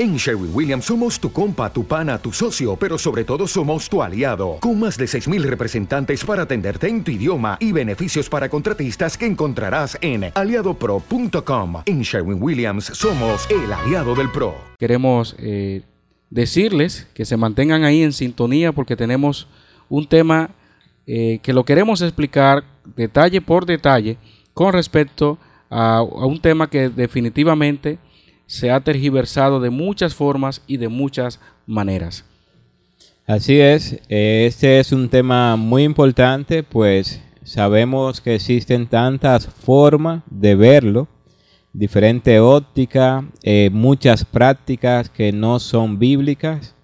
En Sherwin Williams somos tu compa, tu pana, tu socio, pero sobre todo somos tu aliado, con más de 6.000 representantes para atenderte en tu idioma y beneficios para contratistas que encontrarás en aliadopro.com. En Sherwin Williams somos el aliado del PRO. Queremos eh, decirles que se mantengan ahí en sintonía porque tenemos un tema eh, que lo queremos explicar detalle por detalle con respecto a, a un tema que definitivamente se ha tergiversado de muchas formas y de muchas maneras. Así es, este es un tema muy importante, pues sabemos que existen tantas formas de verlo, diferente óptica, eh, muchas prácticas que no son bíblicas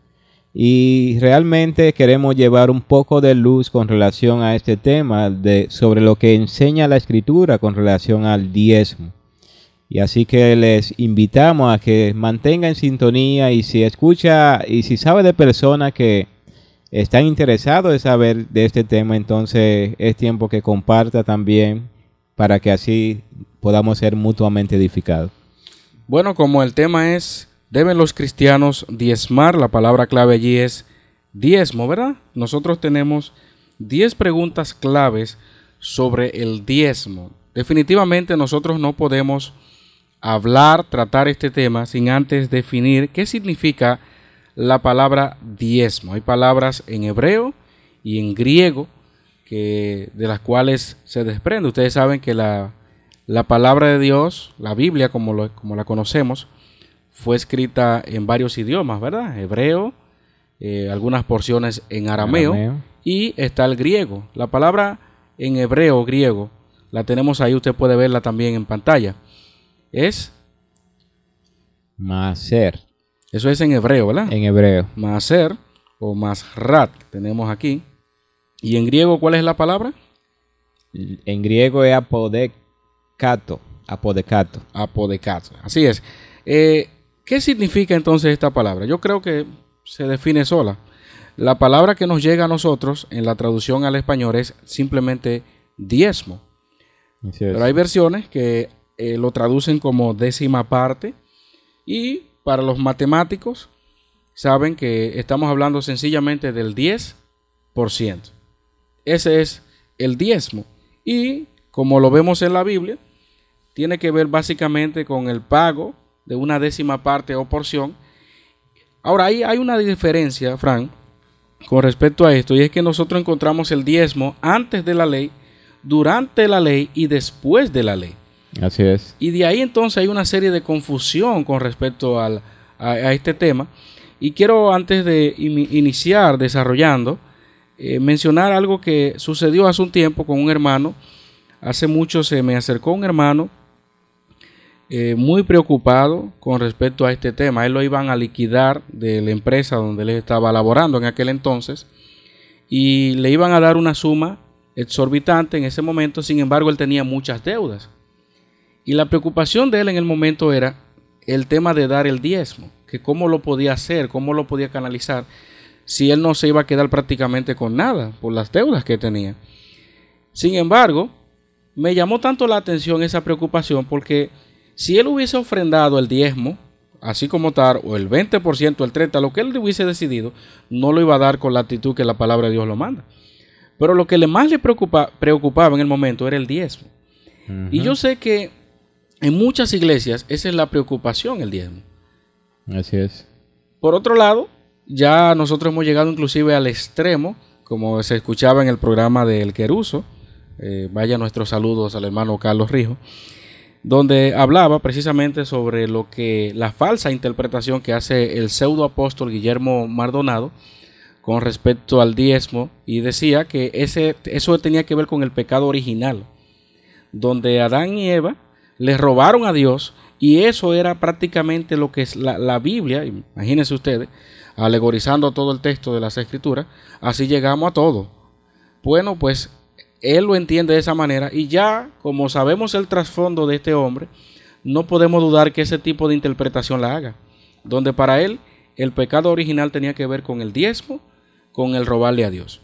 y realmente queremos llevar un poco de luz con relación a este tema de, sobre lo que enseña la escritura con relación al diezmo. Y así que les invitamos a que mantengan en sintonía y si escucha y si sabe de personas que están interesados en saber de este tema, entonces es tiempo que comparta también para que así podamos ser mutuamente edificados. Bueno, como el tema es, deben los cristianos diezmar, la palabra clave allí es diezmo, ¿verdad? Nosotros tenemos 10 preguntas claves sobre el diezmo. Definitivamente nosotros no podemos hablar, tratar este tema sin antes definir qué significa la palabra diezmo. Hay palabras en hebreo y en griego que, de las cuales se desprende. Ustedes saben que la, palabra de Dios, la Biblia como, como, la conocemos, fue escrita en varios idiomas, ¿verdad? Hebreo, eh, algunas porciones en arameo, arameo, y está el griego. La palabra en hebreo, griego, la tenemos ahí, usted puede verla también en pantalla es Maser. Eso es en hebreo, ¿verdad? En hebreo. Maser o Masrat tenemos aquí. ¿Y en griego cuál es la palabra? En griego es apodecato. Apodecato. Apodecato. Así es. Eh, ¿Qué significa entonces esta palabra? Yo creo que se define sola. La palabra que nos llega a nosotros en la traducción al español es simplemente diezmo. Pero hay versiones que eh, lo traducen como décima parte. Y para los matemáticos, saben que estamos hablando sencillamente del 10%. Ese es el diezmo. Y como lo vemos en la Biblia, tiene que ver básicamente con el pago de una décima parte o porción. Ahora, ahí hay una diferencia, Frank, con respecto a esto, y es que nosotros encontramos el diezmo antes de la ley, durante la ley y después de la ley. Así es. Y de ahí entonces hay una serie de confusión con respecto a, este tema. Y quiero antes de iniciar desarrollando, eh, mencionar algo que sucedió hace un tiempo con un hermano. Hace mucho se me acercó un hermano eh, muy preocupado con respecto a este tema. Él lo iban a liquidar de la empresa donde él estaba laborando en aquel entonces y le iban a dar una suma exorbitante en ese momento. Sin embargo, él tenía muchas deudas. Y la preocupación de él en el momento era el tema de dar el diezmo, que cómo lo podía hacer, cómo lo podía canalizar, si él no se iba a quedar prácticamente con nada por las deudas que tenía. Sin embargo, me llamó tanto la atención esa preocupación porque si él hubiese ofrendado el diezmo, así como tal, o el 20%, el 30%, lo que él hubiese decidido, no lo iba a dar con la actitud que la palabra de Dios lo manda. Pero lo que le más le preocupaba en el momento era el diezmo. Y yo sé que en muchas iglesias esa es la preocupación, el diezmo. Así es. Por otro lado, ya nosotros hemos llegado inclusive al extremo, como se escuchaba en el programa del Queruso, eh, vaya nuestros saludos al hermano Carlos Rijo, donde hablaba precisamente sobre lo que la falsa interpretación que hace el pseudo apóstol Guillermo Mardonado con respecto al diezmo y decía que ese, eso tenía que ver con el pecado original, donde Adán y Eva les robaron a Dios Y eso era prácticamente lo que es la, la Biblia, imagínense ustedes, alegorizando todo el texto de las escrituras, así llegamos a todo. Bueno, pues él lo entiende de esa manera y ya como sabemos el trasfondo de este hombre, no podemos dudar que ese tipo de interpretación la haga, donde para él el pecado original tenía que ver con el diezmo, con el robarle a Dios.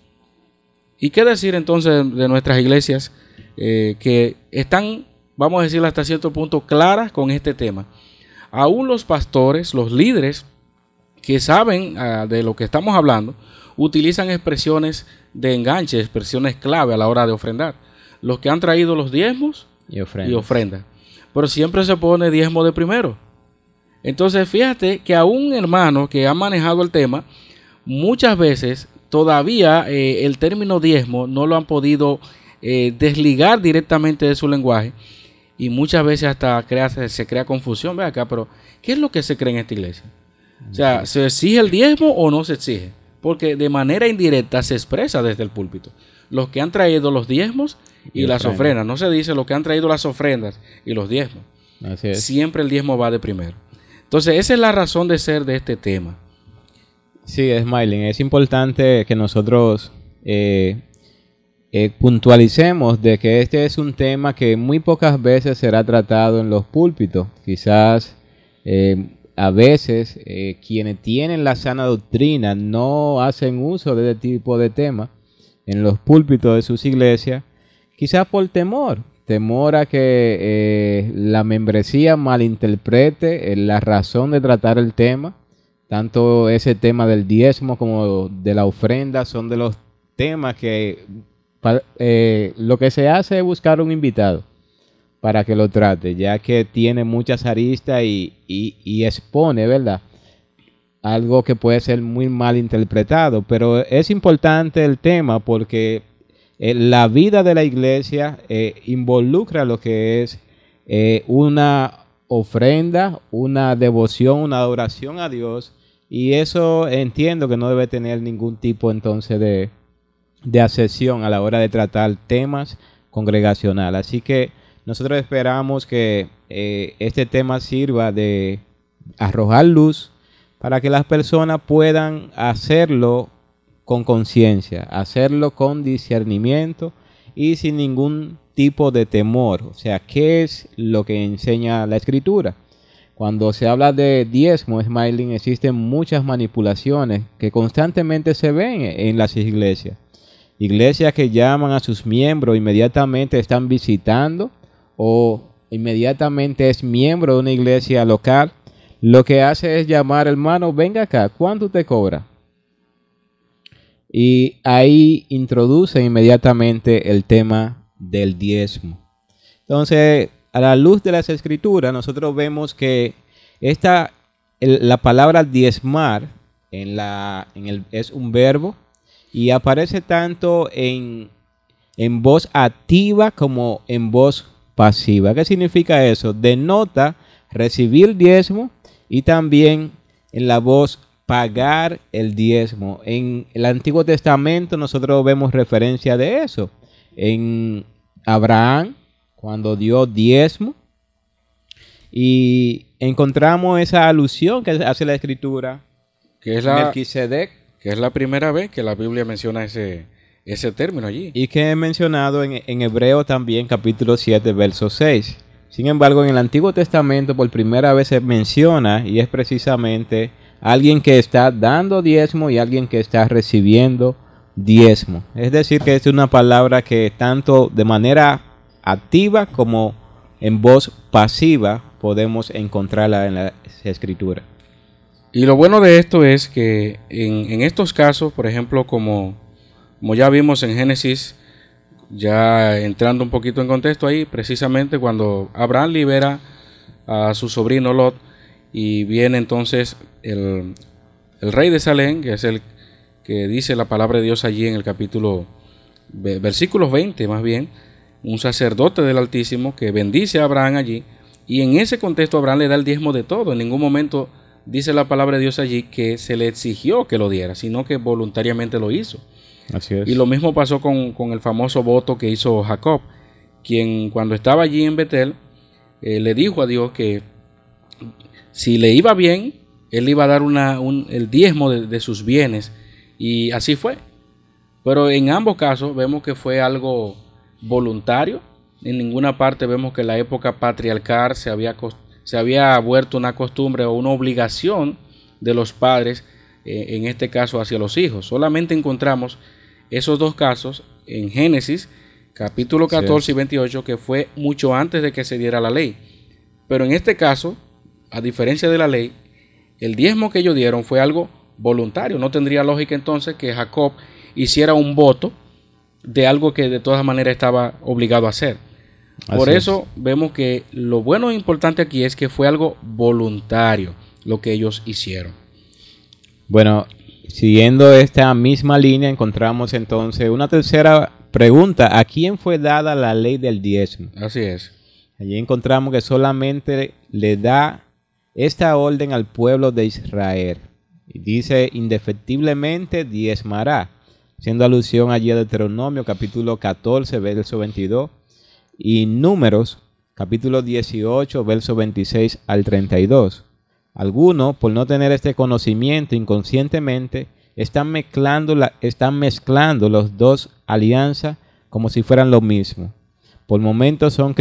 ¿Y qué decir entonces de nuestras iglesias eh, que están, vamos a decir hasta cierto punto, claras con este tema? Aún los pastores, los líderes que saben ah, de lo que estamos hablando, utilizan expresiones de enganche, expresiones clave a la hora de ofrendar. Los que han traído los diezmos y ofrendas. Pero siempre se pone diezmo de primero. Entonces fíjate que a un hermano que ha manejado el tema, muchas veces todavía eh, el término diezmo no lo han podido eh, desligar directamente de su lenguaje y muchas veces hasta crea, se, crea confusión. Ve acá, pero ¿qué es lo que se cree en esta iglesia? O sea, ¿se exige el diezmo o no se exige? Porque de manera indirecta se expresa desde el púlpito. Los que han traído los diezmos y, las ofrendas. No se dice los que han traído las ofrendas y los diezmos. Siempre el diezmo va de primero. Entonces, esa es la razón de ser de este tema. Sí, Smiling, es importante que nosotros eh, eh, puntualicemos de que este es un tema que muy pocas veces será tratado en los púlpitos. Quizás eh, a veces quienes tienen la sana doctrina no hacen uso de este tipo de tema en los púlpitos de sus iglesias, quizás por temor, temor a que la membresía malinterprete la razón de tratar el tema tanto ese tema del diezmo como de la ofrenda son de los temas que eh, lo que se hace es buscar un invitado para que lo trate, ya que tiene muchas aristas y, expone, ¿verdad? Algo que puede ser muy mal interpretado, pero es importante el tema porque eh, la vida de la iglesia eh, involucra lo que es una ofrenda, una devoción, una adoración a Dios y eso entiendo que no debe tener ningún tipo entonces de, de accesión a la hora de tratar temas congregacionales. Así que nosotros esperamos que eh, este tema sirva de arrojar luz para que las personas puedan hacerlo con conciencia, hacerlo con discernimiento y sin ningún tipo de temor. O sea, ¿qué es lo que enseña la escritura? Cuando se habla de diezmo, smiling, existen muchas manipulaciones que constantemente se ven en las iglesias. Iglesias que llaman a sus miembros, inmediatamente están visitando o inmediatamente es miembro de una iglesia local. Lo que hace es llamar, hermano, venga acá, ¿cuánto te cobra? Y ahí introduce inmediatamente el tema del diezmo. Entonces, a la luz de las escrituras, nosotros vemos que esta, la palabra diezmar en la, en el, es un verbo y aparece tanto en, en voz activa como en voz pasiva. ¿Qué significa eso? Denota recibir diezmo y también en la voz pagar el diezmo. En el Antiguo Testamento nosotros vemos referencia de eso. En Abraham cuando dio diezmo. Y encontramos esa alusión que hace la escritura. Que es la, que es la primera vez que la Biblia menciona ese, ese término allí. Y que he mencionado en, en Hebreo también, capítulo 7, verso 6. Sin embargo, en el Antiguo Testamento por primera vez se menciona y es precisamente alguien que está dando diezmo y alguien que está recibiendo diezmo. Es decir, que es una palabra que tanto de manera activa como en voz pasiva podemos encontrarla en la escritura. Y lo bueno de esto es que en, estos casos, por ejemplo, como, como ya vimos en Génesis, ya entrando un poquito en contexto ahí, precisamente cuando Abraham libera a su sobrino Lot y viene entonces el, el rey de Salem, que es el que dice la palabra de Dios allí en el capítulo, versículos 20 más bien, un sacerdote del Altísimo que bendice a Abraham allí. Y en ese contexto Abraham le da el diezmo de todo. En ningún momento dice la palabra de Dios allí que se le exigió que lo diera, sino que voluntariamente lo hizo. Así es. Y lo mismo pasó con, el famoso voto que hizo Jacob, quien cuando estaba allí en Betel eh, le dijo a Dios que si le iba bien, él iba a dar una, un, el diezmo de, de sus bienes. Y así fue. Pero en ambos casos vemos que fue algo voluntario. En ninguna parte vemos que la época patriarcal se había, se había vuelto una costumbre o una obligación de los padres, eh, en este caso hacia los hijos. Solamente encontramos esos dos casos en Génesis, capítulo 14 y 28, que fue mucho antes de que se diera la ley. Pero en este caso, a diferencia de la ley, el diezmo que ellos dieron fue algo voluntario. No tendría lógica entonces que Jacob hiciera un voto de algo que de todas maneras estaba obligado a hacer. Por eso vemos que lo bueno e importante aquí es que fue algo voluntario lo que ellos hicieron. Bueno, siguiendo esta misma línea, encontramos entonces una tercera pregunta. ¿A quién fue dada la ley del diezmo? Así es. Allí encontramos que solamente le da esta orden al pueblo de Israel. Y dice, indefectiblemente diezmará haciendo alusión allí a Deuteronomio capítulo 14, verso 22, y Números capítulo 18, verso 26 al 32. Algunos, por no tener este conocimiento inconscientemente, están mezclando, los dos alianzas como si fueran lo mismo. Por momentos son,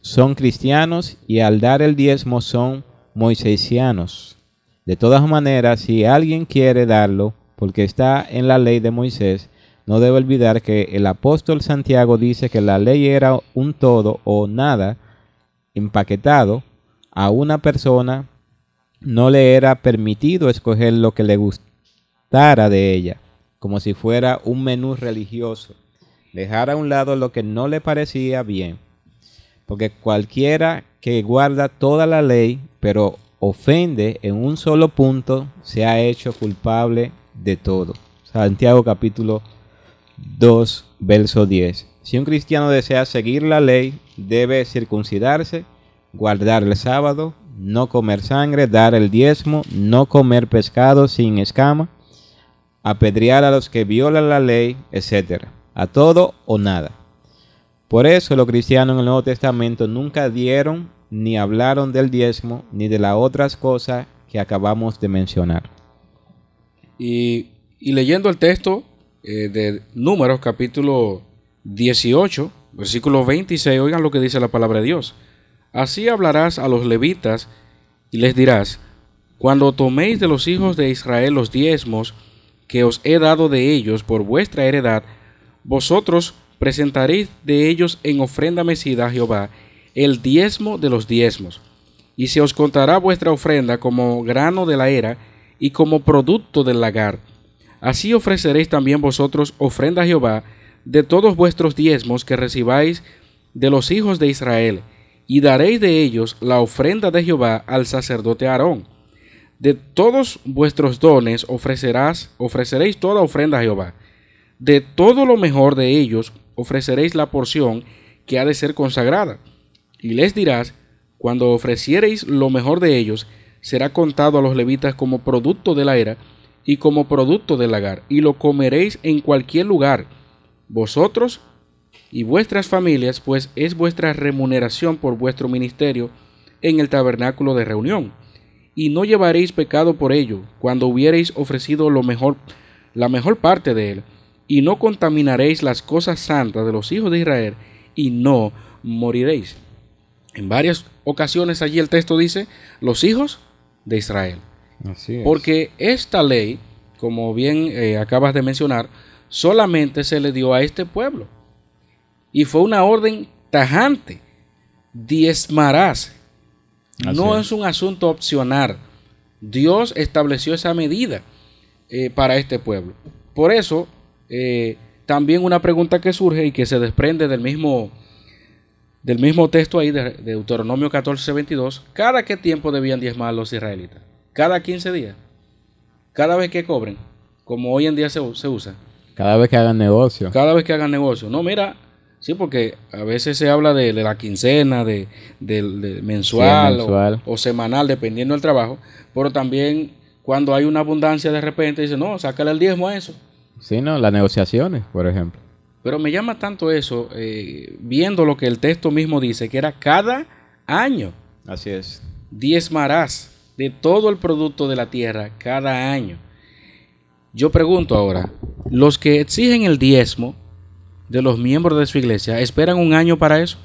son cristianos y al dar el diezmo son moisesianos. De todas maneras, si alguien quiere darlo, porque está en la ley de Moisés, no debe olvidar que el apóstol Santiago dice que la ley era un todo o nada empaquetado. A una persona no le era permitido escoger lo que le gustara de ella, como si fuera un menú religioso. Dejar a un lado lo que no le parecía bien. Porque cualquiera que guarda toda la ley, pero ofende en un solo punto, se ha hecho culpable de todo. Santiago capítulo 2, verso 10. Si un cristiano desea seguir la ley, debe circuncidarse, guardar el sábado, no comer sangre, dar el diezmo, no comer pescado sin escama, apedrear a los que violan la ley, etc. A todo o nada. Por eso los cristianos en el Nuevo Testamento nunca dieron ni hablaron del diezmo ni de las otras cosas que acabamos de mencionar. Y, leyendo el texto eh, de Números capítulo 18, versículo 26, oigan lo que dice la palabra de Dios. Así hablarás a los levitas y les dirás, cuando toméis de los hijos de Israel los diezmos que os he dado de ellos por vuestra heredad, vosotros presentaréis de ellos en ofrenda mecida a Jehová el diezmo de los diezmos, y se os contará vuestra ofrenda como grano de la era, y como producto del lagar. Así ofreceréis también vosotros ofrenda a Jehová de todos vuestros diezmos que recibáis de los hijos de Israel, y daréis de ellos la ofrenda de Jehová al sacerdote Aarón. De todos vuestros dones ofrecerás, ofreceréis toda ofrenda a Jehová. De todo lo mejor de ellos ofreceréis la porción que ha de ser consagrada. Y les dirás, cuando ofreciereis lo mejor de ellos, será contado a los levitas como producto de la era y como producto del lagar, y lo comeréis en cualquier lugar, vosotros y vuestras familias, pues es vuestra remuneración por vuestro ministerio en el tabernáculo de reunión. Y no llevaréis pecado por ello, cuando hubiereis ofrecido lo mejor, la mejor parte de él, y no contaminaréis las cosas santas de los hijos de Israel, y no moriréis. En varias ocasiones allí el texto dice, los hijos de Israel. Porque esta ley, como bien eh, acabas de mencionar, solamente se le dio a este pueblo. Y fue una orden tajante. Diezmarás. no es. un asunto opcional. Dios estableció esa medida eh, para este pueblo. Por eso, eh, también una pregunta que surge y que se desprende del mismo, del mismo texto ahí de, de Deuteronomio 14, 22, ¿cada qué tiempo debían diezmar los israelitas? Cada 15 días, cada vez que cobren, como hoy en día se, usa. Cada vez que hagan negocio. Cada vez que hagan negocio. No, mira, sí, porque a veces se habla de, la quincena, de, mensual, O, semanal, dependiendo del trabajo, pero también cuando hay una abundancia de repente, dice, no, sácale el diezmo a eso. Sí, no, las negociaciones, por ejemplo. Pero me llama tanto eso, eh, viendo lo que el texto mismo dice, que era cada año. Así es. Diezmarás de todo el producto de la tierra cada año. Yo pregunto ahora, los que exigen el diezmo de los miembros de su iglesia, ¿esperan un año para eso?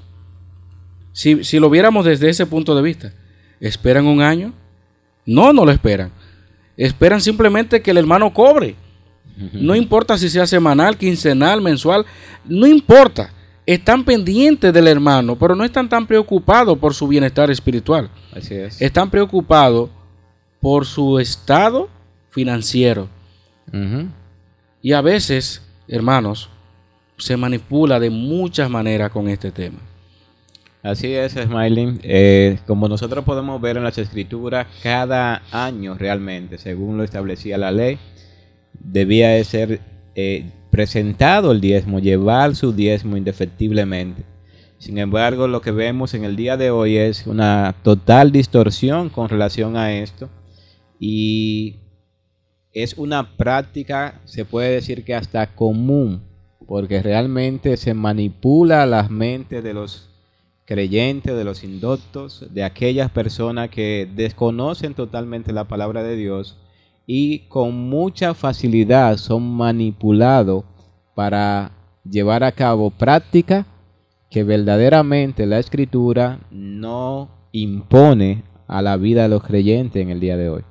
Si, si lo viéramos desde ese punto de vista, ¿esperan un año? No, no lo esperan. Esperan simplemente que el hermano cobre. No importa si sea semanal, quincenal, mensual, no importa. Están pendientes del hermano, pero no están tan preocupados por su bienestar espiritual. Así es. Están preocupados por su estado financiero. Y a veces, hermanos, se manipula de muchas maneras con este tema. Así es, Smiling. Eh, como nosotros podemos ver en las escrituras, cada año realmente, según lo establecía la ley, debía de ser eh, presentado el diezmo, llevar su diezmo indefectiblemente. Sin embargo, lo que vemos en el día de hoy es una total distorsión con relación a esto y es una práctica, se puede decir que hasta común, porque realmente se manipula las mentes de los creyentes, de los indoctos, de aquellas personas que desconocen totalmente la palabra de Dios y con mucha facilidad son manipulados para llevar a cabo prácticas que verdaderamente la escritura no impone a la vida de los creyentes en el día de hoy.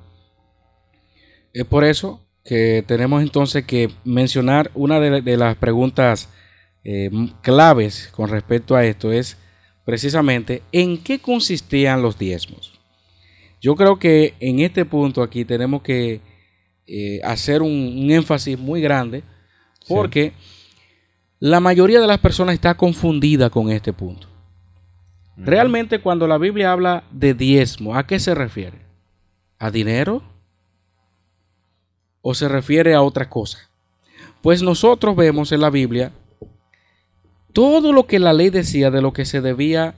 Es por eso que tenemos entonces que mencionar una de, las preguntas eh, claves con respecto a esto es precisamente en qué consistían los diezmos. Yo creo que en este punto aquí tenemos que eh, hacer un, un énfasis muy grande porque la mayoría de las personas está confundida con este punto. Realmente cuando la Biblia habla de diezmo, ¿a qué se refiere? ¿A dinero? ¿O se refiere a otra cosa? Pues nosotros vemos en la Biblia todo lo que la ley decía de lo que se debía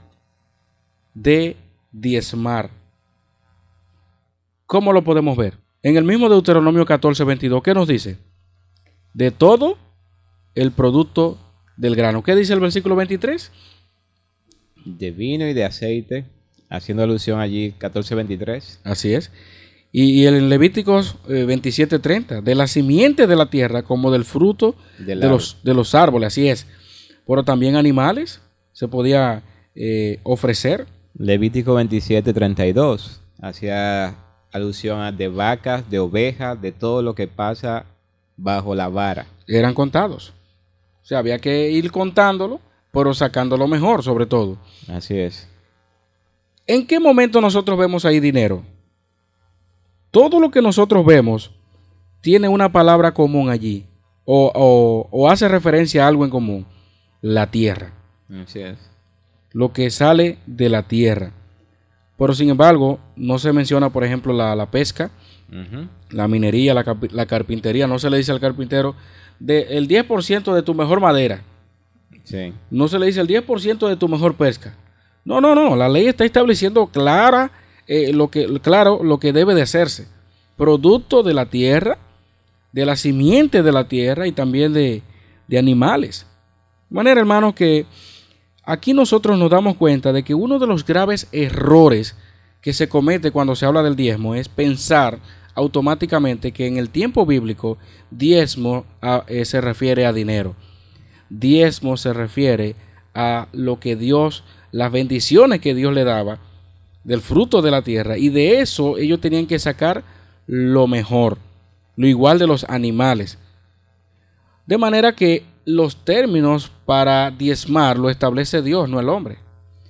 de diezmar. ¿Cómo lo podemos ver? En el mismo Deuteronomio 14, 22, ¿qué nos dice? De todo el producto del grano. ¿Qué dice el versículo 23? De vino y de aceite, haciendo alusión allí 14.23. Así es. Y, en Levíticos eh, 27:30, de la simiente de la tierra como del fruto Del de los, de los árboles, así es. Pero también animales se podía eh, ofrecer. Levítico 27.32, hacía alusión a de vacas, de ovejas, de todo lo que pasa bajo la vara. Eran contados. O sea, había que ir contándolo, pero sacándolo mejor, sobre todo. Así es. ¿En qué momento nosotros vemos ahí dinero? Todo lo que nosotros vemos tiene una palabra común allí, o, o- o hace referencia a algo en común, la tierra. Así es. lo que sale de la tierra. Pero sin embargo, no se menciona, por ejemplo, la, la pesca, la minería, la, la carpintería. No se le dice al carpintero de, el 10% de tu mejor madera. Sí. No se le dice el 10% de tu mejor pesca. No, no, no. La ley está estableciendo clara, eh, lo que, claro lo que debe de hacerse. Producto de la tierra, de la simiente de la tierra y también de, de animales. De manera, hermanos, que aquí nosotros nos damos cuenta de que uno de los graves errores que se comete cuando se habla del diezmo es pensar automáticamente que en el tiempo bíblico diezmo ah, eh, se refiere a dinero diezmo se refiere a lo que Dios, las bendiciones que Dios le daba del fruto de la tierra. Y de eso ellos tenían que sacar lo mejor, lo igual de los animales. De manera que los términos para diezmar lo establece Dios, no el hombre.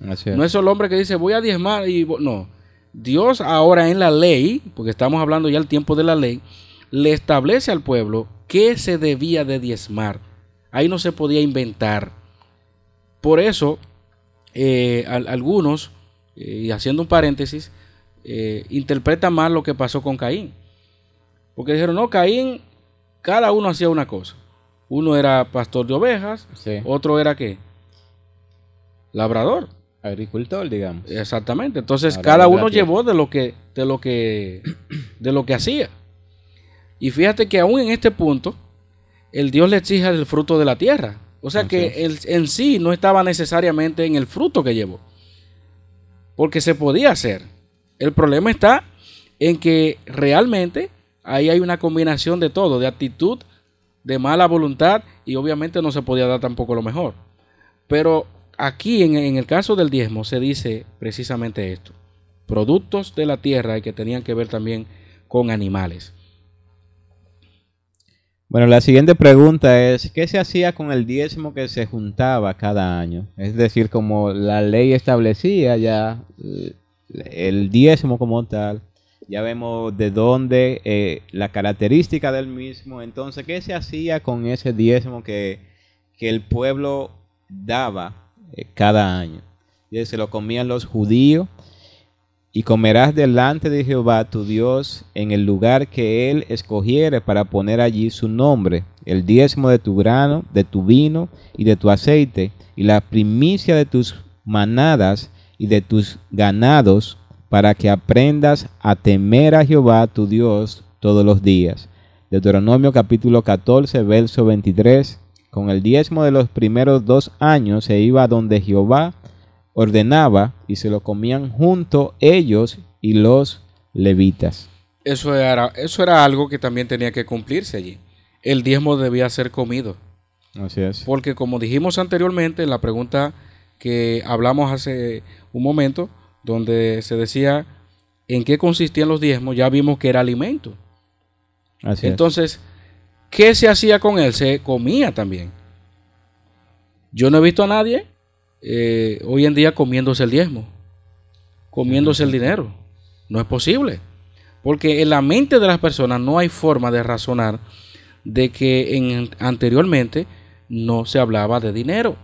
Así es. No es el hombre que dice voy a diezmar y vo-". no. Dios ahora en la ley, porque estamos hablando ya del tiempo de la ley, le establece al pueblo qué se debía de diezmar. Ahí no se podía inventar. Por eso, eh, al- algunos, eh, y haciendo un paréntesis, eh, interpretan mal lo que pasó con Caín. Porque dijeron, no, Caín, cada uno hacía una cosa. Uno era pastor de ovejas, Sí. otro era qué? Labrador. Agricultor, digamos. Exactamente. Entonces Ahora cada uno llevó de lo que de lo que de lo que hacía. Y fíjate que aún en este punto el Dios le exige del fruto de la tierra. O sea que él en sí no estaba necesariamente en el fruto que llevó. Porque se podía hacer. El problema está en que realmente ahí hay una combinación de todo, de actitud, de mala voluntad y obviamente no se podía dar tampoco lo mejor. Pero aquí en, el caso del diezmo se dice precisamente esto, productos de la tierra y que tenían que ver también con animales. Bueno, la siguiente pregunta es, ¿qué se hacía con el diezmo que se juntaba cada año? Es decir, como la ley establecía ya eh, el diezmo como tal, ya vemos de dónde, eh, la característica del mismo, entonces, ¿qué se hacía con ese diezmo que, que el pueblo daba eh, cada año? Y se lo comían los judíos y comerás delante de Jehová tu Dios en el lugar que él escogiere para poner allí su nombre, el diezmo de tu grano, de tu vino y de tu aceite, y la primicia de tus manadas y de tus ganados, para que aprendas a temer a Jehová tu Dios todos los días. Deuteronomio capítulo 14, verso 23. Con el diezmo de los primeros dos años se iba donde Jehová ordenaba y se lo comían junto ellos y los levitas. Eso era, eso era algo que también tenía que cumplirse allí. El diezmo debía ser comido. Así es. Porque como dijimos anteriormente en la pregunta que hablamos hace un momento, donde se decía en qué consistían los diezmos, ya vimos que era alimento. Así Entonces, ¿qué se hacía con él? Se comía también. Yo no he visto a nadie eh, hoy en día comiéndose el diezmo, comiéndose el dinero. No es posible. Porque en la mente de las personas no hay forma de razonar de que en, anteriormente no se hablaba de dinero.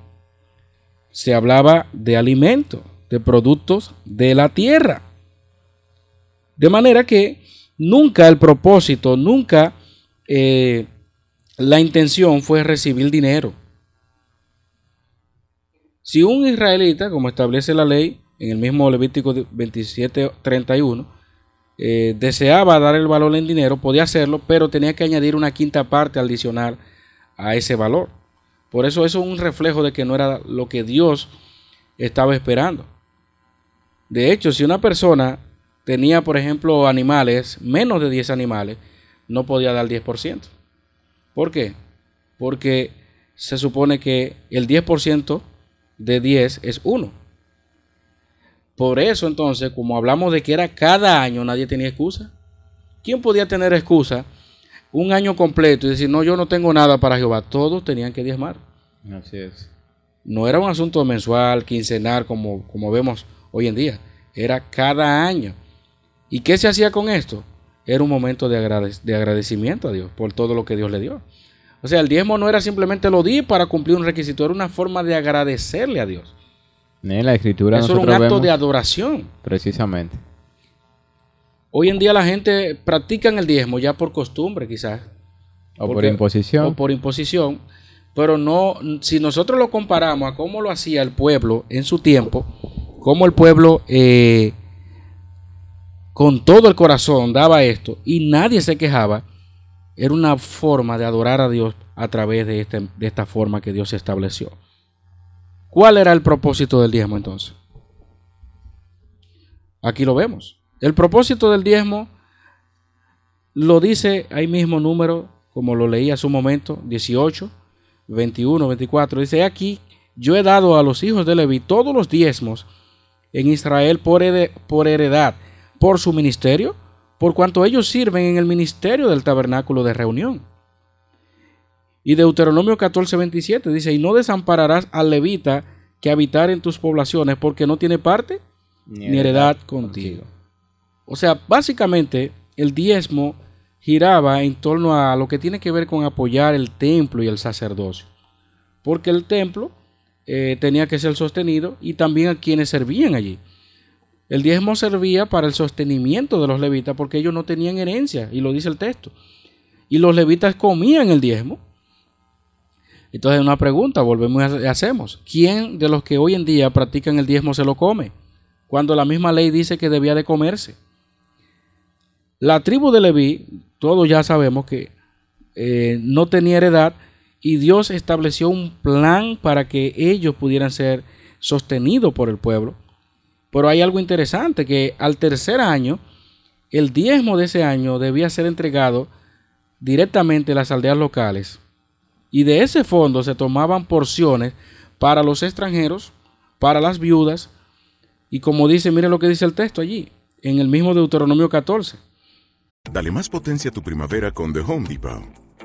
Se hablaba de alimento, de productos de la tierra. De manera que nunca el propósito, nunca eh, la intención fue recibir dinero. Si un israelita, como establece la ley en el mismo Levítico 27:31, eh, deseaba dar el valor en dinero, podía hacerlo, pero tenía que añadir una quinta parte adicional a ese valor. Por eso eso es un reflejo de que no era lo que Dios estaba esperando. De hecho, si una persona tenía, por ejemplo, animales, menos de 10 animales, no podía dar 10%. ¿Por qué? Porque se supone que el 10% de 10 es 1. Por eso entonces, como hablamos de que era cada año, nadie tenía excusa. ¿Quién podía tener excusa un año completo y decir, no, yo no tengo nada para Jehová? Todos tenían que diezmar. Así es. No era un asunto mensual, quincenal, como, como vemos hoy en día. Era cada año. ¿Y qué se hacía con esto? Era un momento de, de agradecimiento a Dios por todo lo que Dios le dio. O sea, el diezmo no era simplemente lo di para cumplir un requisito, era una forma de agradecerle a Dios. En la escritura Eso era un acto de adoración. Precisamente. Hoy en día la gente practica el diezmo ya por costumbre, quizás. O por imposición. O por imposición. Pero no, si nosotros lo comparamos a cómo lo hacía el pueblo en su tiempo, cómo el pueblo eh, con todo el corazón daba esto y nadie se quejaba, era una forma de adorar a Dios a través de, este, de esta forma que Dios estableció. ¿Cuál era el propósito del diezmo entonces? Aquí lo vemos. El propósito del diezmo lo dice ahí mismo número, como lo leí hace un momento, 18, 21, 24. Dice aquí, yo he dado a los hijos de Leví todos los diezmos en Israel por, por heredad, por su ministerio por cuanto ellos sirven en el ministerio del tabernáculo de reunión. Y Deuteronomio 14, 27 dice, y no desampararás al levita que habitar en tus poblaciones porque no tiene parte ni, heredad, contigo. O sea, básicamente el diezmo giraba en torno a lo que tiene que ver con apoyar el templo y el sacerdocio. Porque el templo eh, tenía que ser sostenido y también a quienes servían allí. El diezmo servía para el sostenimiento de los levitas porque ellos no tenían herencia, y lo dice el texto. Y los levitas comían el diezmo. Entonces, una pregunta, volvemos y hacemos. ¿Quién de los que hoy en día practican el diezmo se lo come? Cuando la misma ley dice que debía de comerse. La tribu de Leví, todos ya sabemos que eh, no tenía heredad y Dios estableció un plan para que ellos pudieran ser sostenidos por el pueblo pero hay algo interesante, que al tercer año el diezmo de ese año debía ser entregado directamente a las aldeas locales. Y de ese fondo se tomaban porciones para los extranjeros, para las viudas, y como dice, mire lo que dice el texto allí, en el mismo Deuteronomio 14. Dale más potencia a tu primavera con The Home Depot.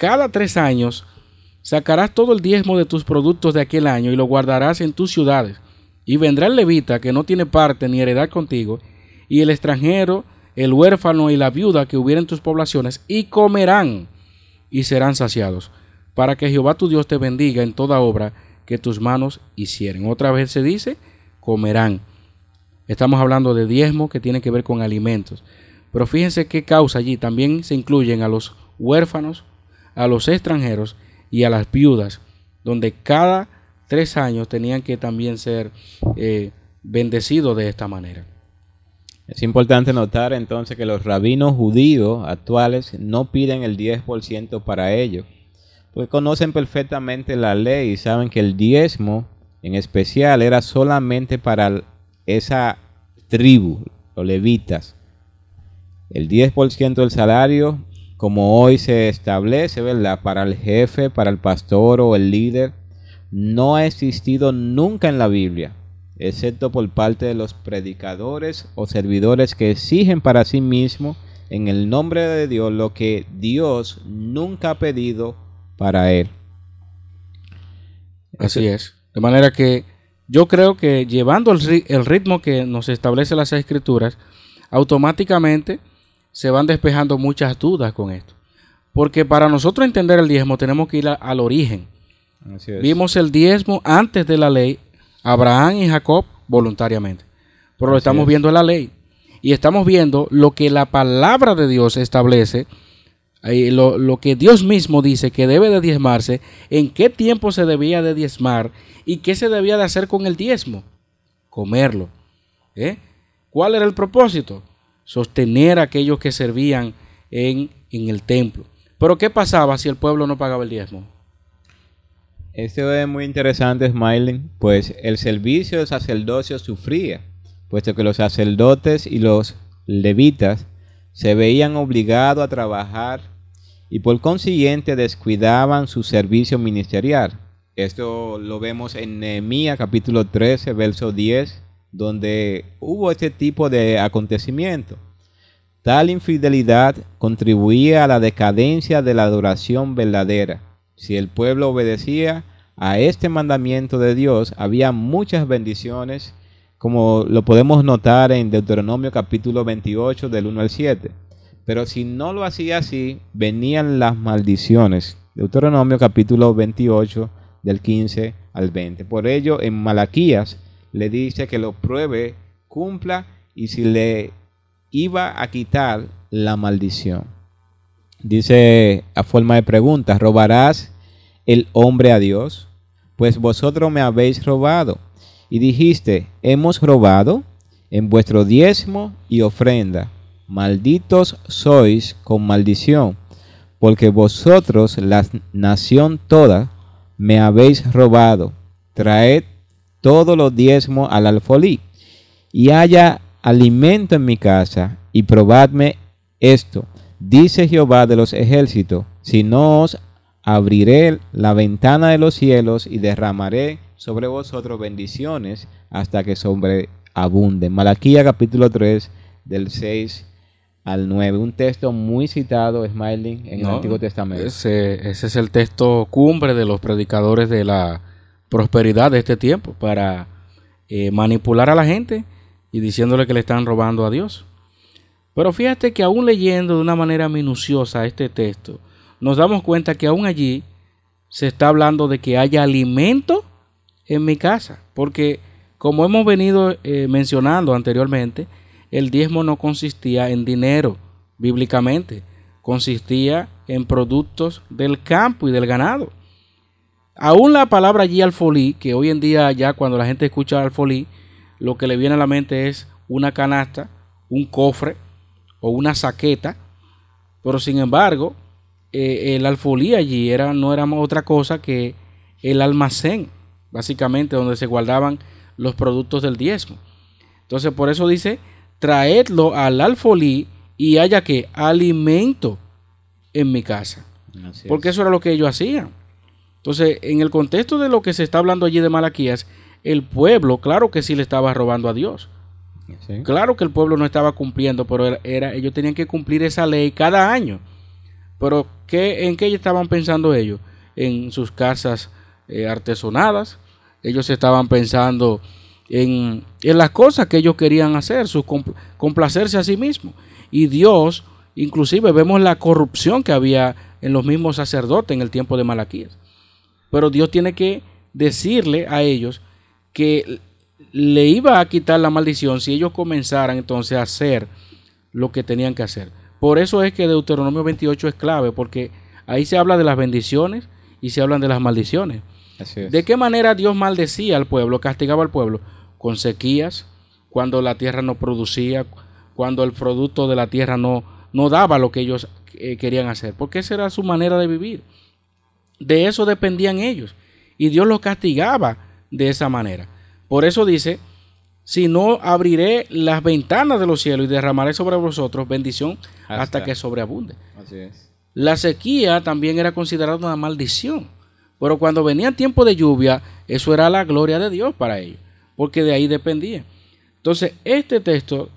cada tres años sacarás todo el diezmo de tus productos de aquel año y lo guardarás en tus ciudades. Y vendrá el levita que no tiene parte ni heredad contigo, y el extranjero, el huérfano y la viuda que hubiera en tus poblaciones, y comerán y serán saciados, para que Jehová tu Dios te bendiga en toda obra que tus manos hicieren. Otra vez se dice, comerán. Estamos hablando de diezmo que tiene que ver con alimentos. Pero fíjense qué causa allí. También se incluyen a los huérfanos, a los extranjeros y a las viudas, donde cada tres años tenían que también ser eh, bendecidos de esta manera. Es importante notar entonces que los rabinos judíos actuales no piden el 10% para ello, porque conocen perfectamente la ley y saben que el diezmo en especial era solamente para esa tribu, los levitas. El 10% del salario como hoy se establece, ¿verdad? Para el jefe, para el pastor o el líder, no ha existido nunca en la Biblia, excepto por parte de los predicadores o servidores que exigen para sí mismos en el nombre de Dios lo que Dios nunca ha pedido para él. Así es. De manera que yo creo que llevando el, ritmo que nos establece las escrituras, automáticamente se van despejando muchas dudas con esto. Porque para nosotros entender el diezmo tenemos que ir al origen. Vimos el diezmo antes de la ley, Abraham y Jacob voluntariamente. Pero lo estamos viendo en la ley. Y estamos viendo lo que la palabra de Dios establece, lo, lo, que Dios mismo dice que debe de diezmarse, en qué tiempo se debía de diezmar y qué se debía de hacer con el diezmo. Comerlo. ¿Eh? ¿Cuál era el propósito? Sostener a aquellos que servían en, el templo. Pero ¿qué pasaba si el pueblo no pagaba el diezmo? Esto es muy interesante, Smiling, pues el servicio de sacerdocio sufría, puesto que los sacerdotes y los levitas se veían obligados a trabajar y por consiguiente descuidaban su servicio ministerial. Esto lo vemos en Nehemías capítulo 13, verso 10 donde hubo este tipo de acontecimiento. Tal infidelidad contribuía a la decadencia de la adoración verdadera. Si el pueblo obedecía a este mandamiento de Dios, había muchas bendiciones, como lo podemos notar en Deuteronomio capítulo 28 del 1 al 7. Pero si no lo hacía así, venían las maldiciones. Deuteronomio capítulo 28 del 15 al 20. Por ello, en Malaquías le dice que lo pruebe, cumpla y si le iba a quitar la maldición. Dice a forma de pregunta, ¿robarás el hombre a Dios? Pues vosotros me habéis robado. Y dijiste, hemos robado en vuestro diezmo y ofrenda. Malditos sois con maldición, porque vosotros, la nación toda, me habéis robado. Traed todos los diezmos al alfolí, y haya alimento en mi casa, y probadme esto, dice Jehová de los ejércitos, si no os abriré la ventana de los cielos y derramaré sobre vosotros bendiciones hasta que sobreabunde. Malaquía capítulo 3 del 6 al 9, un texto muy citado, Smiling, en el Antiguo Testamento. Ese, ese es el texto cumbre de los predicadores de la prosperidad de este tiempo para eh, manipular a la gente y diciéndole que le están robando a Dios. Pero fíjate que aún leyendo de una manera minuciosa este texto, nos damos cuenta que aún allí se está hablando de que haya alimento en mi casa. Porque como hemos venido eh, mencionando anteriormente, el diezmo no consistía en dinero bíblicamente, consistía en productos del campo y del ganado. Aún la palabra allí alfolí, que hoy en día ya cuando la gente escucha alfolí, lo que le viene a la mente es una canasta, un cofre o una saqueta, pero sin embargo, eh, el alfolí allí era, no era otra cosa que el almacén, básicamente donde se guardaban los productos del diezmo. Entonces por eso dice, traedlo al alfolí y haya que alimento en mi casa. Porque eso era lo que ellos hacían. Entonces, en el contexto de lo que se está hablando allí de Malaquías, el pueblo, claro que sí le estaba robando a Dios. Claro que el pueblo no estaba cumpliendo, pero era, ellos tenían que cumplir esa ley cada año. Pero ¿qué, ¿en qué estaban pensando ellos? En sus casas eh, artesonadas. Ellos estaban pensando en, en, las cosas que ellos querían hacer, su complacerse a sí mismos. Y Dios, inclusive vemos la corrupción que había en los mismos sacerdotes en el tiempo de Malaquías. Pero Dios tiene que decirle a ellos que le iba a quitar la maldición si ellos comenzaran entonces a hacer lo que tenían que hacer. Por eso es que Deuteronomio 28 es clave, porque ahí se habla de las bendiciones y se hablan de las maldiciones. ¿De qué manera Dios maldecía al pueblo, castigaba al pueblo? Con sequías, cuando la tierra no producía, cuando el producto de la tierra no, no daba lo que ellos eh, querían hacer, porque esa era su manera de vivir. De eso dependían ellos. Y Dios los castigaba de esa manera. Por eso dice, si no abriré las ventanas de los cielos y derramaré sobre vosotros bendición hasta, que sobreabunde. La sequía también era considerada una maldición. Pero cuando venía tiempo de lluvia, eso era la gloria de Dios para ellos, porque de ahí dependía. Entonces, este texto,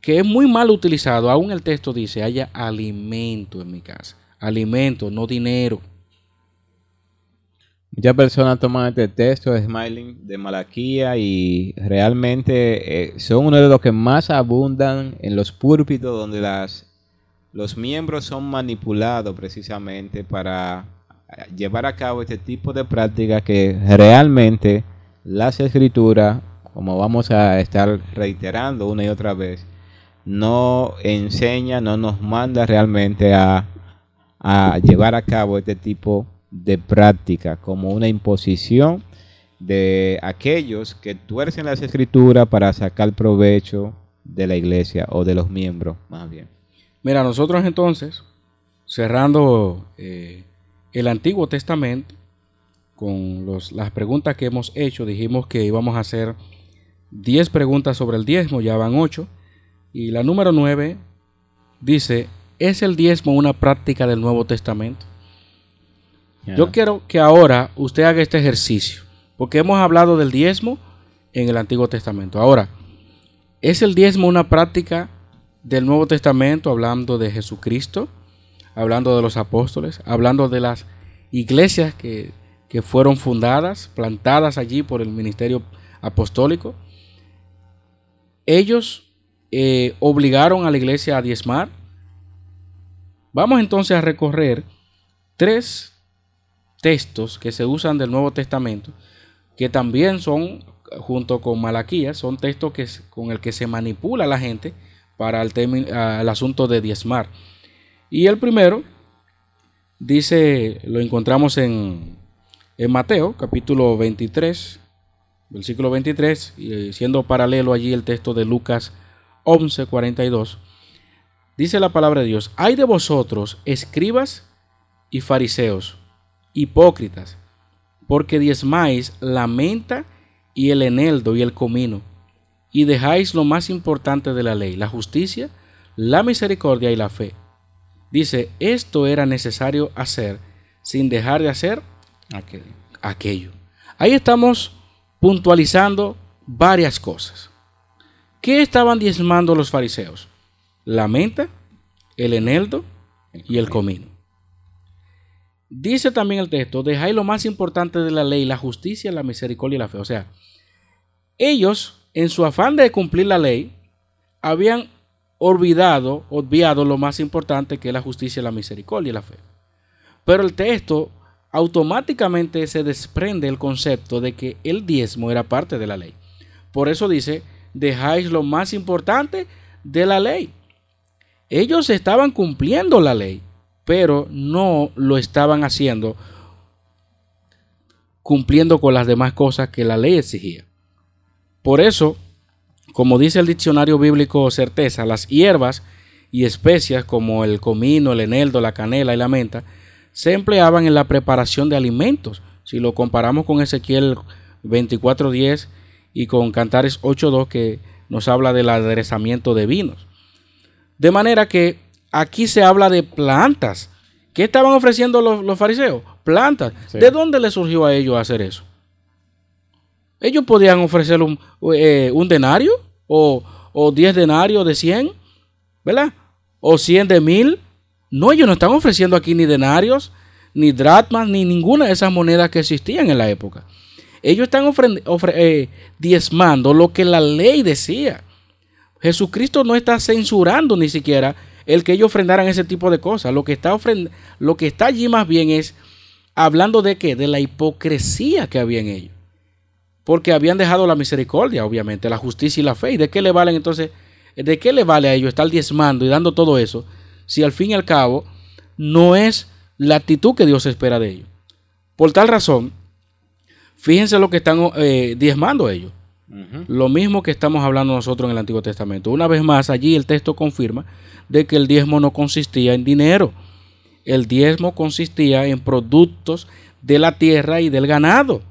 que es muy mal utilizado, aún el texto dice, haya alimento en mi casa. Alimento, no dinero. Muchas personas toman este texto de Smiling de Malaquía y realmente eh, son uno de los que más abundan en los púlpitos donde las, los miembros son manipulados precisamente para eh, llevar a cabo este tipo de prácticas que realmente las escrituras, como vamos a estar reiterando una y otra vez, no enseña, no nos manda realmente a, a llevar a cabo este tipo de de práctica, como una imposición de aquellos que tuercen las escrituras para sacar provecho de la iglesia o de los miembros, más bien. Mira, nosotros entonces, cerrando eh, el Antiguo Testamento, con los, las preguntas que hemos hecho, dijimos que íbamos a hacer 10 preguntas sobre el diezmo, ya van 8, y la número 9 dice, ¿es el diezmo una práctica del Nuevo Testamento? Yo quiero que ahora usted haga este ejercicio, porque hemos hablado del diezmo en el Antiguo Testamento. Ahora, ¿es el diezmo una práctica del Nuevo Testamento hablando de Jesucristo, hablando de los apóstoles, hablando de las iglesias que, fueron fundadas, plantadas allí por el ministerio apostólico? Ellos eh, obligaron a la iglesia a diezmar. Vamos entonces a recorrer tres textos que se usan del Nuevo Testamento, que también son, junto con Malaquías, son textos que, con el que se manipula la gente para el, el asunto de diezmar. Y el primero dice, lo encontramos en, en Mateo, capítulo 23, versículo 23, y siendo paralelo allí el texto de Lucas 11, 42. Dice la palabra de Dios, hay de vosotros, escribas y fariseos, hipócritas, porque diezmáis la menta y el eneldo y el comino, y dejáis lo más importante de la ley, la justicia, la misericordia y la fe. Dice, esto era necesario hacer sin dejar de hacer aquello. Ahí estamos puntualizando varias cosas. ¿Qué estaban diezmando los fariseos? La menta, el eneldo y el comino. Dice también el texto, dejáis lo más importante de la ley, la justicia, la misericordia y la fe. O sea, ellos, en su afán de cumplir la ley, habían olvidado, obviado lo más importante que es la justicia, la misericordia y la fe. Pero el texto automáticamente se desprende el concepto de que el diezmo era parte de la ley. Por eso dice, dejáis lo más importante de la ley. Ellos estaban cumpliendo la ley, pero no lo estaban haciendo cumpliendo con las demás cosas que la ley exigía. Por eso, como dice el diccionario bíblico certeza, las hierbas y especias como el comino, el eneldo, la canela y la menta se empleaban en la preparación de alimentos. Si lo comparamos con Ezequiel 24.10 y con Cantares 8.2 que nos habla del aderezamiento de vinos. De manera que aquí se habla de plantas. ¿Qué estaban ofreciendo los, fariseos? Plantas. ¿De dónde les surgió a ellos hacer eso? Ellos podían ofrecer un, eh, denario o, o 10 denarios de 100, ¿verdad? O 100 de mil. No, ellos no están ofreciendo aquí ni denarios, ni drachmas, ni ninguna de esas monedas que existían en la época. Ellos están eh, diezmando lo que la ley decía. Jesucristo no está censurando ni siquiera el que ellos ofrendaran ese tipo de cosas. Lo que está, lo que está allí más bien es hablando de qué? De la hipocresía que había en ellos. Porque habían dejado la misericordia, obviamente, la justicia y la fe. ¿Y de qué le valen entonces? ¿De qué le vale a ellos estar diezmando y dando todo eso si al fin y al cabo no es la actitud que Dios espera de ellos? Por tal razón, fíjense lo que están eh, diezmando ellos. Lo mismo que estamos hablando nosotros en el Antiguo Testamento. Una vez más, allí el texto confirma de que el diezmo no consistía en dinero. El diezmo consistía en productos de la tierra y del ganado.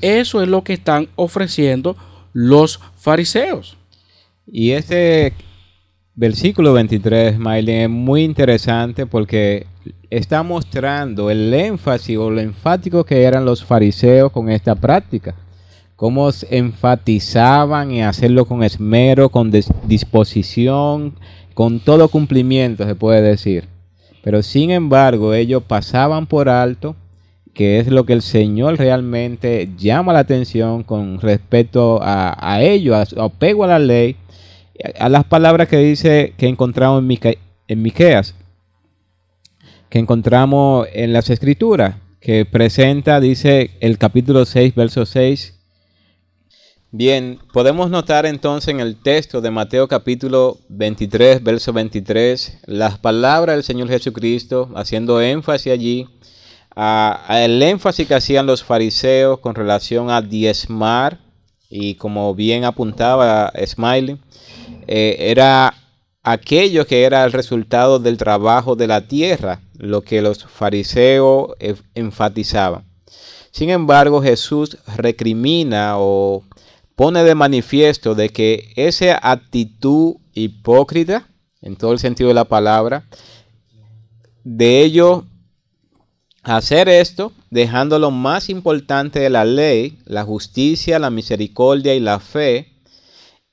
Eso es lo que están ofreciendo los fariseos. Y este versículo 23, Miley, es muy interesante porque está mostrando el énfasis o lo enfático que eran los fariseos con esta práctica cómo enfatizaban en hacerlo con esmero, con disposición, con todo cumplimiento, se puede decir. Pero sin embargo, ellos pasaban por alto, que es lo que el Señor realmente llama la atención con respecto a, a ello, a su apego a la ley, a, las palabras que dice que encontramos en, en Miqueas, que encontramos en las Escrituras, que presenta, dice el capítulo 6, verso 6, Bien, podemos notar entonces en el texto de Mateo capítulo 23, verso 23, las palabras del Señor Jesucristo, haciendo énfasis allí, a, el énfasis que hacían los fariseos con relación a diezmar, y como bien apuntaba Smiley, eh, era aquello que era el resultado del trabajo de la tierra, lo que los fariseos enfatizaban. Sin embargo, Jesús recrimina o pone de manifiesto de que esa actitud hipócrita, en todo el sentido de la palabra, de ellos hacer esto, dejando lo más importante de la ley, la justicia, la misericordia y la fe,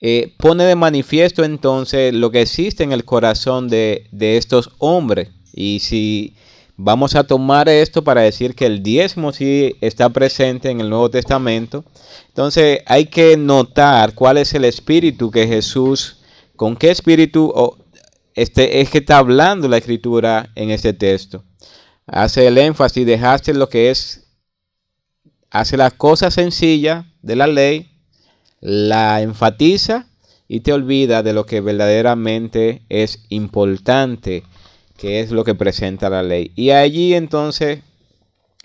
eh, pone de manifiesto entonces lo que existe en el corazón de, de estos hombres. Y si Vamos a tomar esto para decir que el diezmo sí está presente en el Nuevo Testamento. Entonces hay que notar cuál es el espíritu que Jesús, con qué espíritu este, es que está hablando la escritura en este texto. Hace el énfasis, dejaste lo que es, hace las cosas sencillas de la ley, la enfatiza y te olvida de lo que verdaderamente es importante que es lo que presenta la ley. Y allí entonces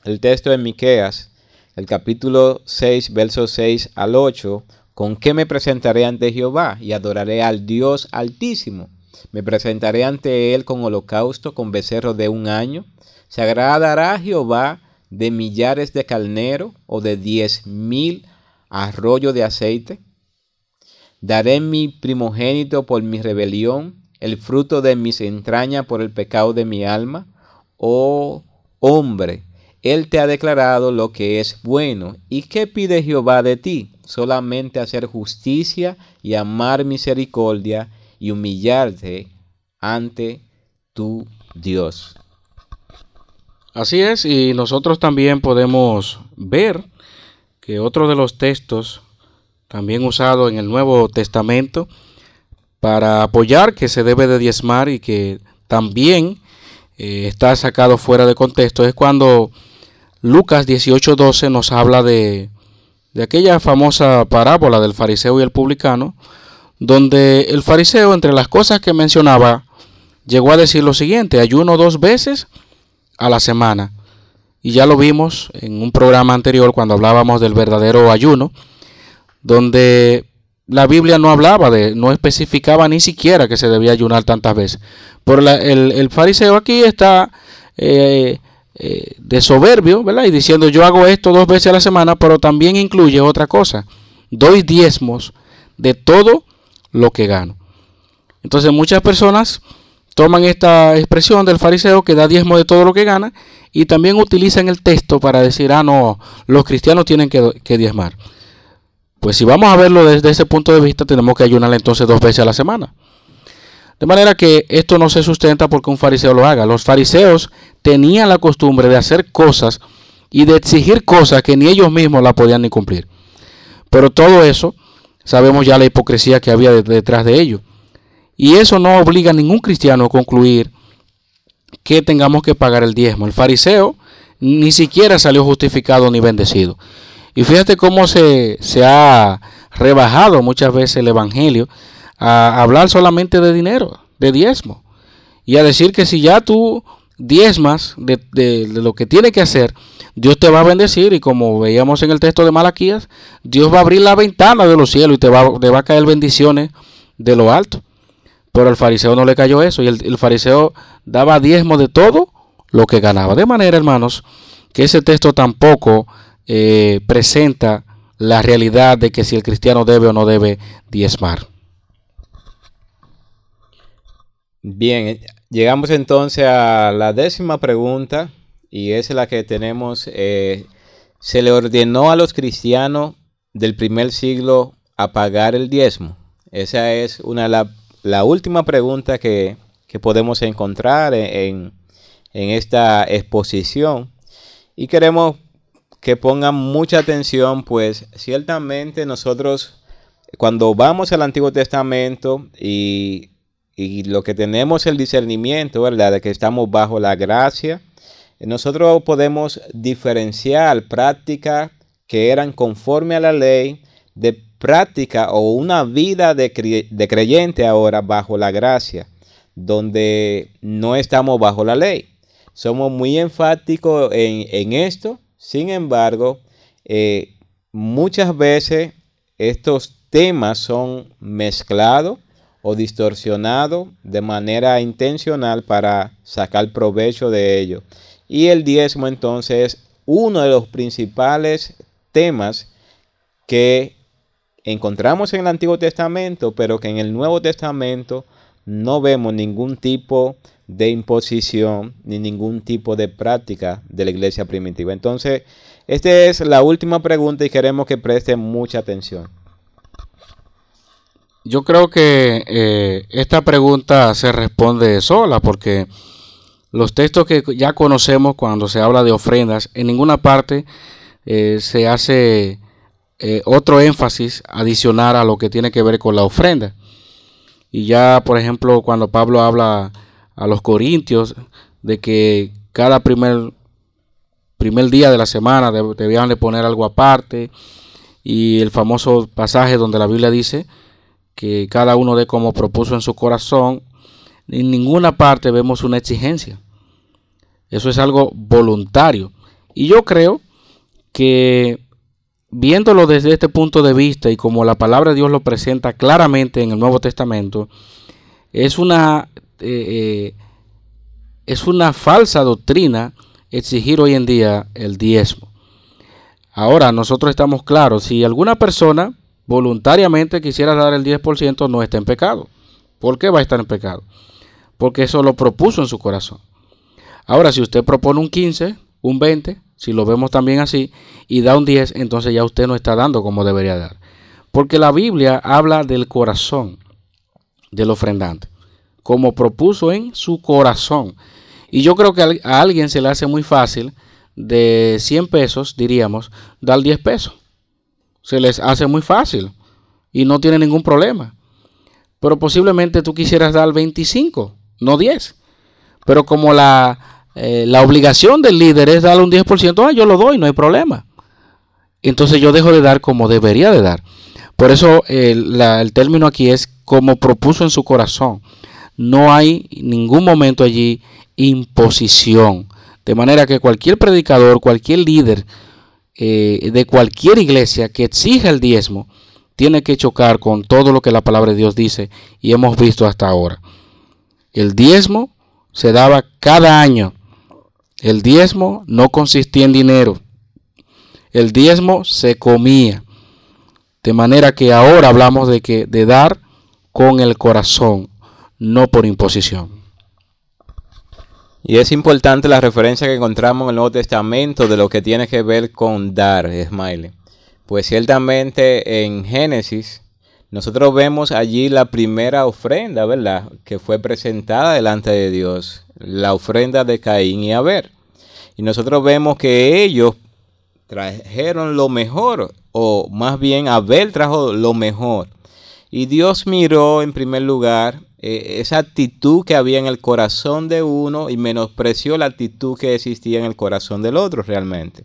el texto de Miqueas, el capítulo 6, versos 6 al 8, ¿con qué me presentaré ante Jehová? Y adoraré al Dios altísimo. Me presentaré ante él con holocausto, con becerro de un año. ¿Se agradará Jehová de millares de carnero o de diez mil arroyos de aceite? Daré mi primogénito por mi rebelión el fruto de mis entrañas por el pecado de mi alma? Oh hombre, Él te ha declarado lo que es bueno. ¿Y qué pide Jehová de ti? Solamente hacer justicia y amar misericordia y humillarte ante tu Dios. Así es, y nosotros también podemos ver que otro de los textos, también usado en el Nuevo Testamento, para apoyar que se debe de diezmar y que también eh, está sacado fuera de contexto es cuando Lucas 18:12 nos habla de, de aquella famosa parábola del fariseo y el publicano, donde el fariseo entre las cosas que mencionaba llegó a decir lo siguiente, ayuno dos veces a la semana. Y ya lo vimos en un programa anterior cuando hablábamos del verdadero ayuno, donde la Biblia no hablaba de, no especificaba ni siquiera que se debía ayunar tantas veces. Pero el, fariseo aquí está eh, eh, de soberbio, ¿verdad? Y diciendo yo hago esto dos veces a la semana, pero también incluye otra cosa. Doy diezmos de todo lo que gano. Entonces muchas personas toman esta expresión del fariseo que da diezmo de todo lo que gana y también utilizan el texto para decir, ah, no, los cristianos tienen que, que diezmar. Pues si vamos a verlo desde ese punto de vista, tenemos que ayunar entonces dos veces a la semana. De manera que esto no se sustenta porque un fariseo lo haga. Los fariseos tenían la costumbre de hacer cosas y de exigir cosas que ni ellos mismos la podían ni cumplir. Pero todo eso, sabemos ya la hipocresía que había detrás de ello. Y eso no obliga a ningún cristiano a concluir que tengamos que pagar el diezmo. El fariseo ni siquiera salió justificado ni bendecido. Y fíjate cómo se, se ha rebajado muchas veces el Evangelio a hablar solamente de dinero, de diezmo. Y a decir que si ya tú diezmas de, de, lo que tiene que hacer, Dios te va a bendecir. Y como veíamos en el texto de Malaquías, Dios va a abrir la ventana de los cielos y te va, te va a caer bendiciones de lo alto. Pero al fariseo no le cayó eso y el, fariseo daba diezmo de todo lo que ganaba. De manera, hermanos, que ese texto tampoco eh, presenta la realidad de que si el cristiano debe o no debe diezmar. Bien, llegamos entonces a la décima pregunta y es la que tenemos. Eh, ¿Se le ordenó a los cristianos del primer siglo a pagar el diezmo? Esa es una la última pregunta que, podemos encontrar en, esta exposición. Y queremos que pongan mucha atención, pues ciertamente nosotros cuando vamos al Antiguo Testamento y, lo que tenemos el discernimiento, ¿verdad? De que estamos bajo la gracia, nosotros podemos diferenciar prácticas que eran conforme a la ley de práctica o una vida de, creyente ahora bajo la gracia, donde no estamos bajo la ley. Somos muy enfáticos en, esto, sin embargo, eh, muchas veces estos temas son mezclados o distorsionados de manera intencional para sacar provecho de ello. Y el diezmo entonces es uno de los principales temas que encontramos en el Antiguo Testamento, pero que en el Nuevo Testamento no vemos ningún tipo de imposición ni ningún tipo de práctica de la iglesia primitiva. Entonces, esta es la última pregunta y queremos que presten mucha atención. Yo creo que eh, esta pregunta se responde sola porque los textos que ya conocemos cuando se habla de ofrendas, en ninguna parte eh, se hace eh, otro énfasis adicional a lo que tiene que ver con la ofrenda. Y ya, por ejemplo, cuando Pablo habla a los corintios de que cada primer, primer día de la semana debían de poner algo aparte, y el famoso pasaje donde la Biblia dice que cada uno de como propuso en su corazón, en ninguna parte vemos una exigencia. Eso es algo voluntario. Y yo creo que viéndolo desde este punto de vista y como la palabra de Dios lo presenta claramente en el Nuevo Testamento, es una, eh, eh, es una falsa doctrina exigir hoy en día el diezmo. Ahora, nosotros estamos claros, si alguna persona voluntariamente quisiera dar el 10%, no está en pecado. ¿Por qué va a estar en pecado? Porque eso lo propuso en su corazón. Ahora, si usted propone un 15, un 20, si lo vemos también así, y da un 10, entonces ya usted no está dando como debería dar. Porque la Biblia habla del corazón del ofrendante, como propuso en su corazón. Y yo creo que a alguien se le hace muy fácil de 100 pesos, diríamos, dar 10 pesos. Se les hace muy fácil y no tiene ningún problema. Pero posiblemente tú quisieras dar 25, no 10. Pero como la eh, la obligación del líder es darle un 10%, ah, yo lo doy, no hay problema. Entonces yo dejo de dar como debería de dar. Por eso el, término aquí es como propuso en su corazón. No hay ningún momento allí imposición. De manera que cualquier predicador, cualquier líder eh, de cualquier iglesia que exija el diezmo, tiene que chocar con todo lo que la palabra de Dios dice y hemos visto hasta ahora. El diezmo se daba cada año. El diezmo no consistía en dinero. El diezmo se comía. De manera que ahora hablamos de que de dar con el corazón, no por imposición. Y es importante la referencia que encontramos en el Nuevo Testamento de lo que tiene que ver con dar, Smiley. Pues ciertamente en Génesis nosotros vemos allí la primera ofrenda, ¿verdad? Que fue presentada delante de Dios, la ofrenda de Caín y Abel. Y nosotros vemos que ellos trajeron lo mejor, o más bien Abel trajo lo mejor. Y Dios miró en primer lugar eh, esa actitud que había en el corazón de uno y menospreció la actitud que existía en el corazón del otro realmente.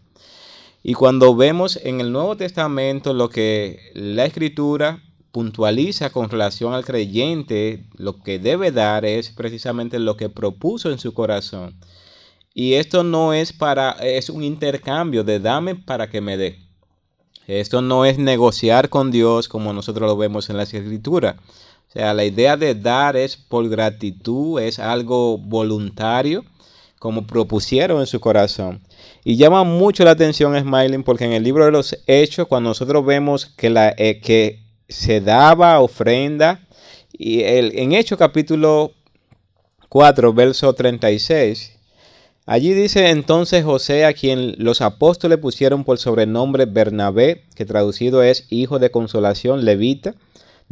Y cuando vemos en el Nuevo Testamento lo que la Escritura puntualiza con relación al creyente, lo que debe dar es precisamente lo que propuso en su corazón. Y esto no es para, es un intercambio de dame para que me dé. Esto no es negociar con Dios como nosotros lo vemos en la escritura. O sea, la idea de dar es por gratitud, es algo voluntario, como propusieron en su corazón. Y llama mucho la atención Smiling porque en el libro de los Hechos, cuando nosotros vemos que, la, eh, que se daba ofrenda, y en Hechos capítulo 4, verso 36, allí dice entonces José a quien los apóstoles pusieron por sobrenombre Bernabé, que traducido es hijo de consolación, levita,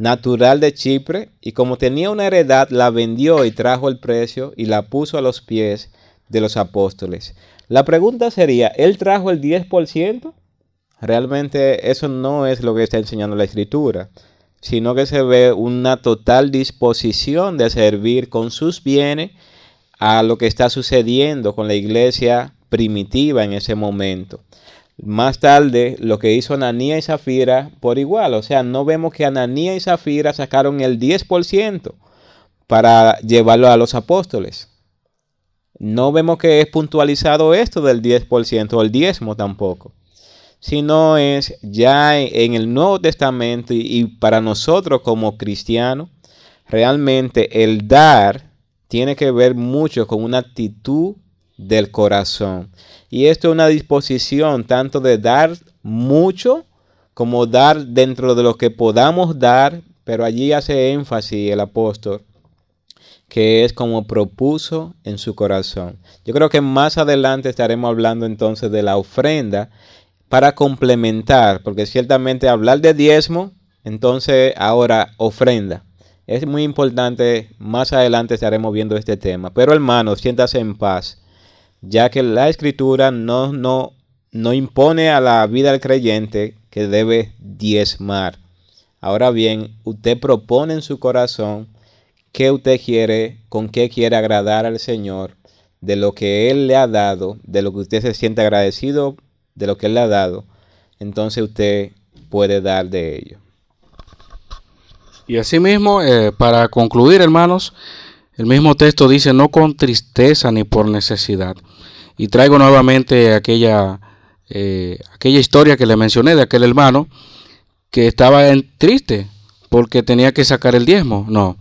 natural de Chipre, y como tenía una heredad, la vendió y trajo el precio y la puso a los pies de los apóstoles. La pregunta sería, ¿él trajo el 10%? Realmente eso no es lo que está enseñando la escritura, sino que se ve una total disposición de servir con sus bienes a lo que está sucediendo con la iglesia primitiva en ese momento. Más tarde, lo que hizo Ananía y Zafira por igual, o sea, no vemos que Ananía y Zafira sacaron el 10% para llevarlo a los apóstoles. No vemos que es puntualizado esto del 10% o el diezmo tampoco, sino es ya en el Nuevo Testamento y para nosotros como cristianos, realmente el dar tiene que ver mucho con una actitud del corazón. Y esto es una disposición tanto de dar mucho como dar dentro de lo que podamos dar, pero allí hace énfasis el apóstol que es como propuso en su corazón. Yo creo que más adelante estaremos hablando entonces de la ofrenda para complementar, porque ciertamente hablar de diezmo, entonces ahora ofrenda. Es muy importante, más adelante estaremos viendo este tema. Pero hermanos, siéntase en paz, ya que la escritura no, no, no impone a la vida del creyente que debe diezmar. Ahora bien, usted propone en su corazón qué usted quiere, con qué quiere agradar al Señor, de lo que Él le ha dado, de lo que usted se siente agradecido de lo que Él le ha dado, entonces usted puede dar de ello. Y asimismo, eh, para concluir, hermanos, el mismo texto dice, no con tristeza ni por necesidad. Y traigo nuevamente aquella, eh, aquella historia que le mencioné de aquel hermano que estaba en, triste porque tenía que sacar el diezmo. No,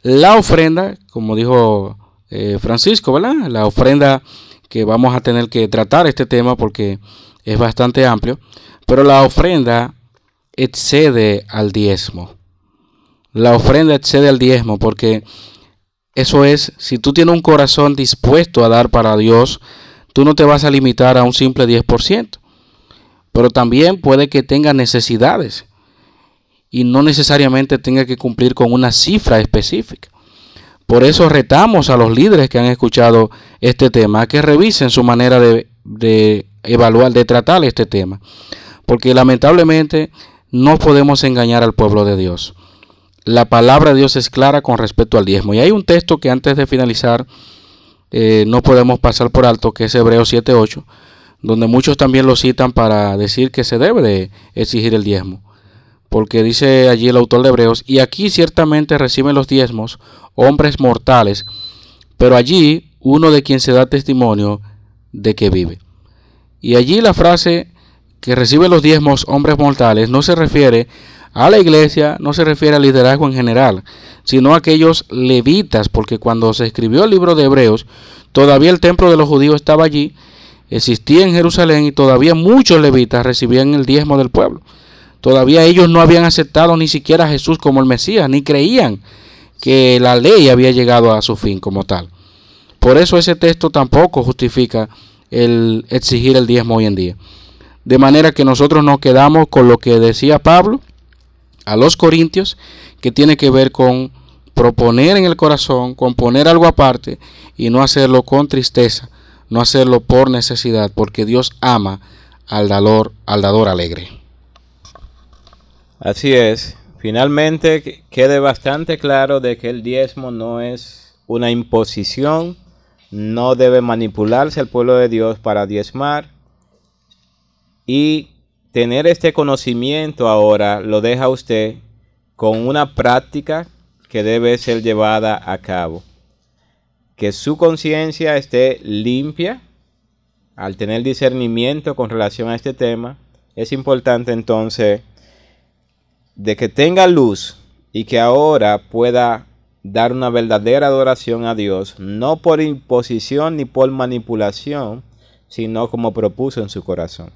la ofrenda, como dijo eh, Francisco, ¿verdad? La ofrenda que vamos a tener que tratar este tema porque es bastante amplio, pero la ofrenda excede al diezmo. La ofrenda excede al diezmo porque eso es, si tú tienes un corazón dispuesto a dar para Dios, tú no te vas a limitar a un simple 10%, pero también puede que tenga necesidades y no necesariamente tenga que cumplir con una cifra específica. Por eso retamos a los líderes que han escuchado este tema a que revisen su manera de, evaluar, de tratar este tema. Porque lamentablemente no podemos engañar al pueblo de Dios. La palabra de Dios es clara con respecto al diezmo. Y hay un texto que antes de finalizar eh, no podemos pasar por alto, que es Hebreos 7.8, donde muchos también lo citan para decir que se debe de exigir el diezmo. porque dice allí el autor de Hebreos, y aquí ciertamente reciben los diezmos hombres mortales, pero allí uno de quien se da testimonio de que vive. Y allí la frase que recibe los diezmos hombres mortales no se refiere a la iglesia, no se refiere al liderazgo en general, sino a aquellos levitas, porque cuando se escribió el libro de Hebreos, todavía el templo de los judíos estaba allí, existía en Jerusalén y todavía muchos levitas recibían el diezmo del pueblo. Todavía ellos no habían aceptado ni siquiera a Jesús como el Mesías, ni creían que la ley había llegado a su fin como tal. Por eso ese texto tampoco justifica el exigir el diezmo hoy en día. De manera que nosotros nos quedamos con lo que decía Pablo a los Corintios, que tiene que ver con proponer en el corazón, con poner algo aparte y no hacerlo con tristeza, no hacerlo por necesidad, porque Dios ama al dador, al dador alegre. Así es. Finalmente quede bastante claro de que el diezmo no es una imposición, no debe manipularse el pueblo de Dios para diezmar y tener este conocimiento ahora lo deja usted con una práctica que debe ser llevada a cabo. Que su conciencia esté limpia al tener discernimiento con relación a este tema. Es importante entonces de que tenga luz y que ahora pueda dar una verdadera adoración a Dios, no por imposición ni por manipulación, sino como propuso en su corazón.